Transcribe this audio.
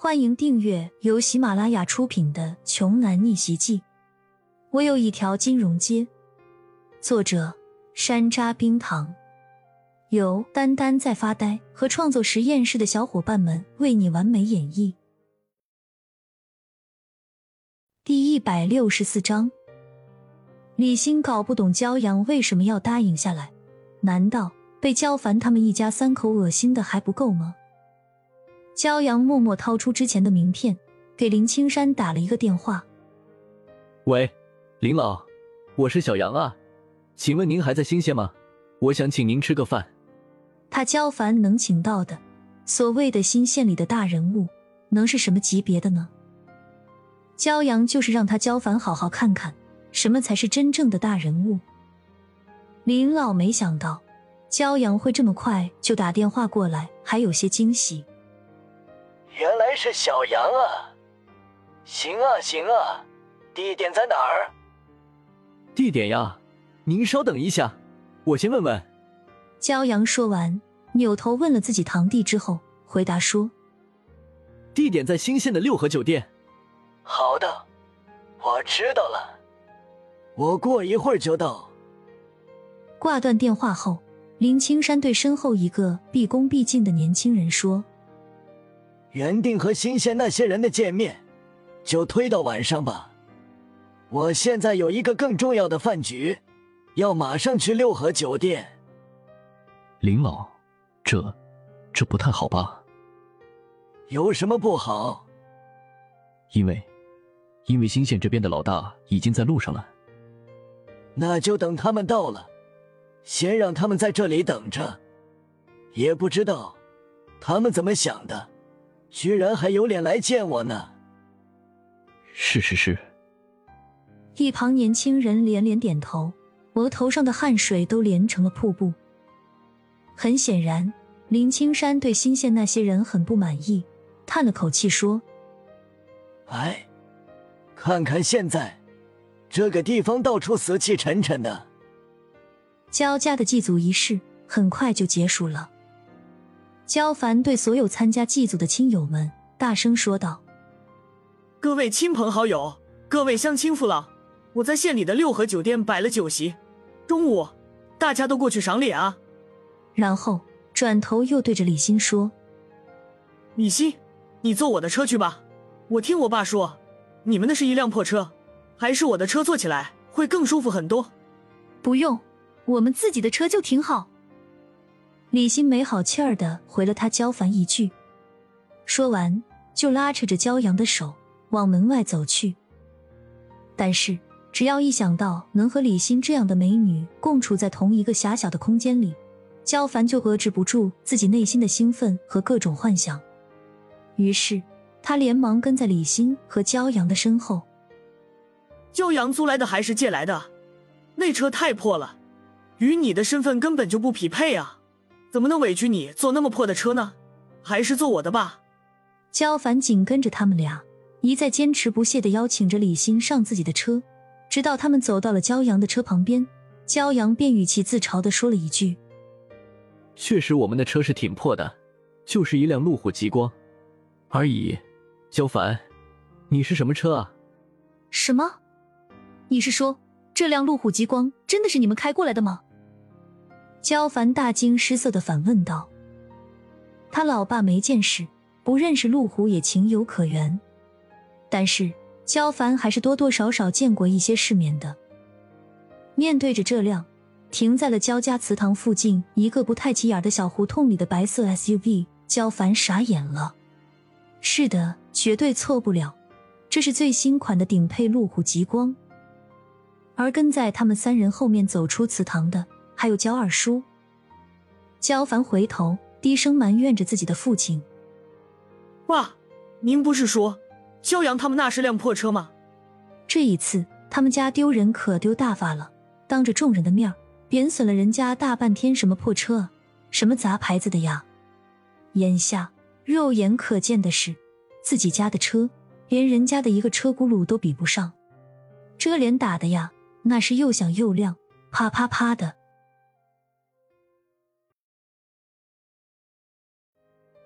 欢迎订阅由喜马拉雅出品的《穷男逆袭记》。我有一条金融街。作者：山楂冰糖，由丹丹在发呆和创作实验室的小伙伴们为你完美演绎。第一百六十四章，李欣搞不懂焦阳为什么要答应下来，难道被焦凡他们一家三口恶心的还不够吗？焦阳默默掏出之前的名片，给林青山打了一个电话。喂，林老，我是小杨啊，请问您还在新县吗？我想请您吃个饭。他焦凡能请到的，所谓的新县里的大人物，能是什么级别的呢？焦阳就是让他焦凡好好看看，什么才是真正的大人物。林老没想到焦阳会这么快就打电话过来，还有些惊喜。原来是小杨啊！行啊行啊，地点在哪儿？地点呀，您稍等一下，我先问问。骄阳说完，扭头问了自己堂弟之后，回答说：“地点在新县的六合酒店。”好的，我知道了，我过一会儿就到。挂断电话后，林青山对身后一个毕恭毕敬的年轻人说。原定和新鲜那些人的见面，就推到晚上吧。我现在有一个更重要的饭局，要马上去六合酒店。林老，这这不太好吧？有什么不好？因为，因为新县这边的老大已经在路上了。那就等他们到了，先让他们在这里等着。也不知道他们怎么想的。居然还有脸来见我呢！是是是。一旁年轻人连连点头，额头上的汗水都连成了瀑布。很显然，林青山对新县那些人很不满意，叹了口气说：“哎，看看现在，这个地方到处死气沉沉的。”焦家的祭祖仪式很快就结束了。焦凡对所有参加祭祖的亲友们大声说道：“各位亲朋好友，各位乡亲父老，我在县里的六合酒店摆了酒席，中午大家都过去赏脸啊。”然后转头又对着李欣说：“李欣，你坐我的车去吧。我听我爸说，你们那是一辆破车，还是我的车坐起来会更舒服很多。不用，我们自己的车就挺好。”李欣没好气儿的回了他焦凡一句，说完就拉扯着焦阳的手往门外走去。但是只要一想到能和李欣这样的美女共处在同一个狭小的空间里，焦凡就遏制不住自己内心的兴奋和各种幻想。于是他连忙跟在李欣和焦阳的身后。焦阳租来的还是借来的？那车太破了，与你的身份根本就不匹配啊！怎么能委屈你坐那么破的车呢？还是坐我的吧。焦凡紧跟着他们俩，一再坚持不懈的邀请着李欣上自己的车，直到他们走到了焦阳的车旁边，焦阳便语气自嘲的说了一句：“确实，我们的车是挺破的，就是一辆路虎极光而已。”焦凡，你是什么车啊？什么？你是说这辆路虎极光真的是你们开过来的吗？焦凡大惊失色的反问道：“他老爸没见识，不认识路虎也情有可原。但是焦凡还是多多少少见过一些世面的。面对着这辆停在了焦家祠堂附近一个不太起眼的小胡同里的白色 SUV，焦凡傻眼了。是的，绝对错不了，这是最新款的顶配路虎极光。而跟在他们三人后面走出祠堂的。”还有焦二叔，焦凡回头低声埋怨着自己的父亲：“爸，您不是说焦阳他们那是辆破车吗？这一次他们家丢人可丢大发了，当着众人的面贬损了人家大半天，什么破车啊，什么杂牌子的呀！眼下肉眼可见的是，自己家的车连人家的一个车轱辘都比不上，这脸打的呀，那是又响又亮，啪啪啪的。”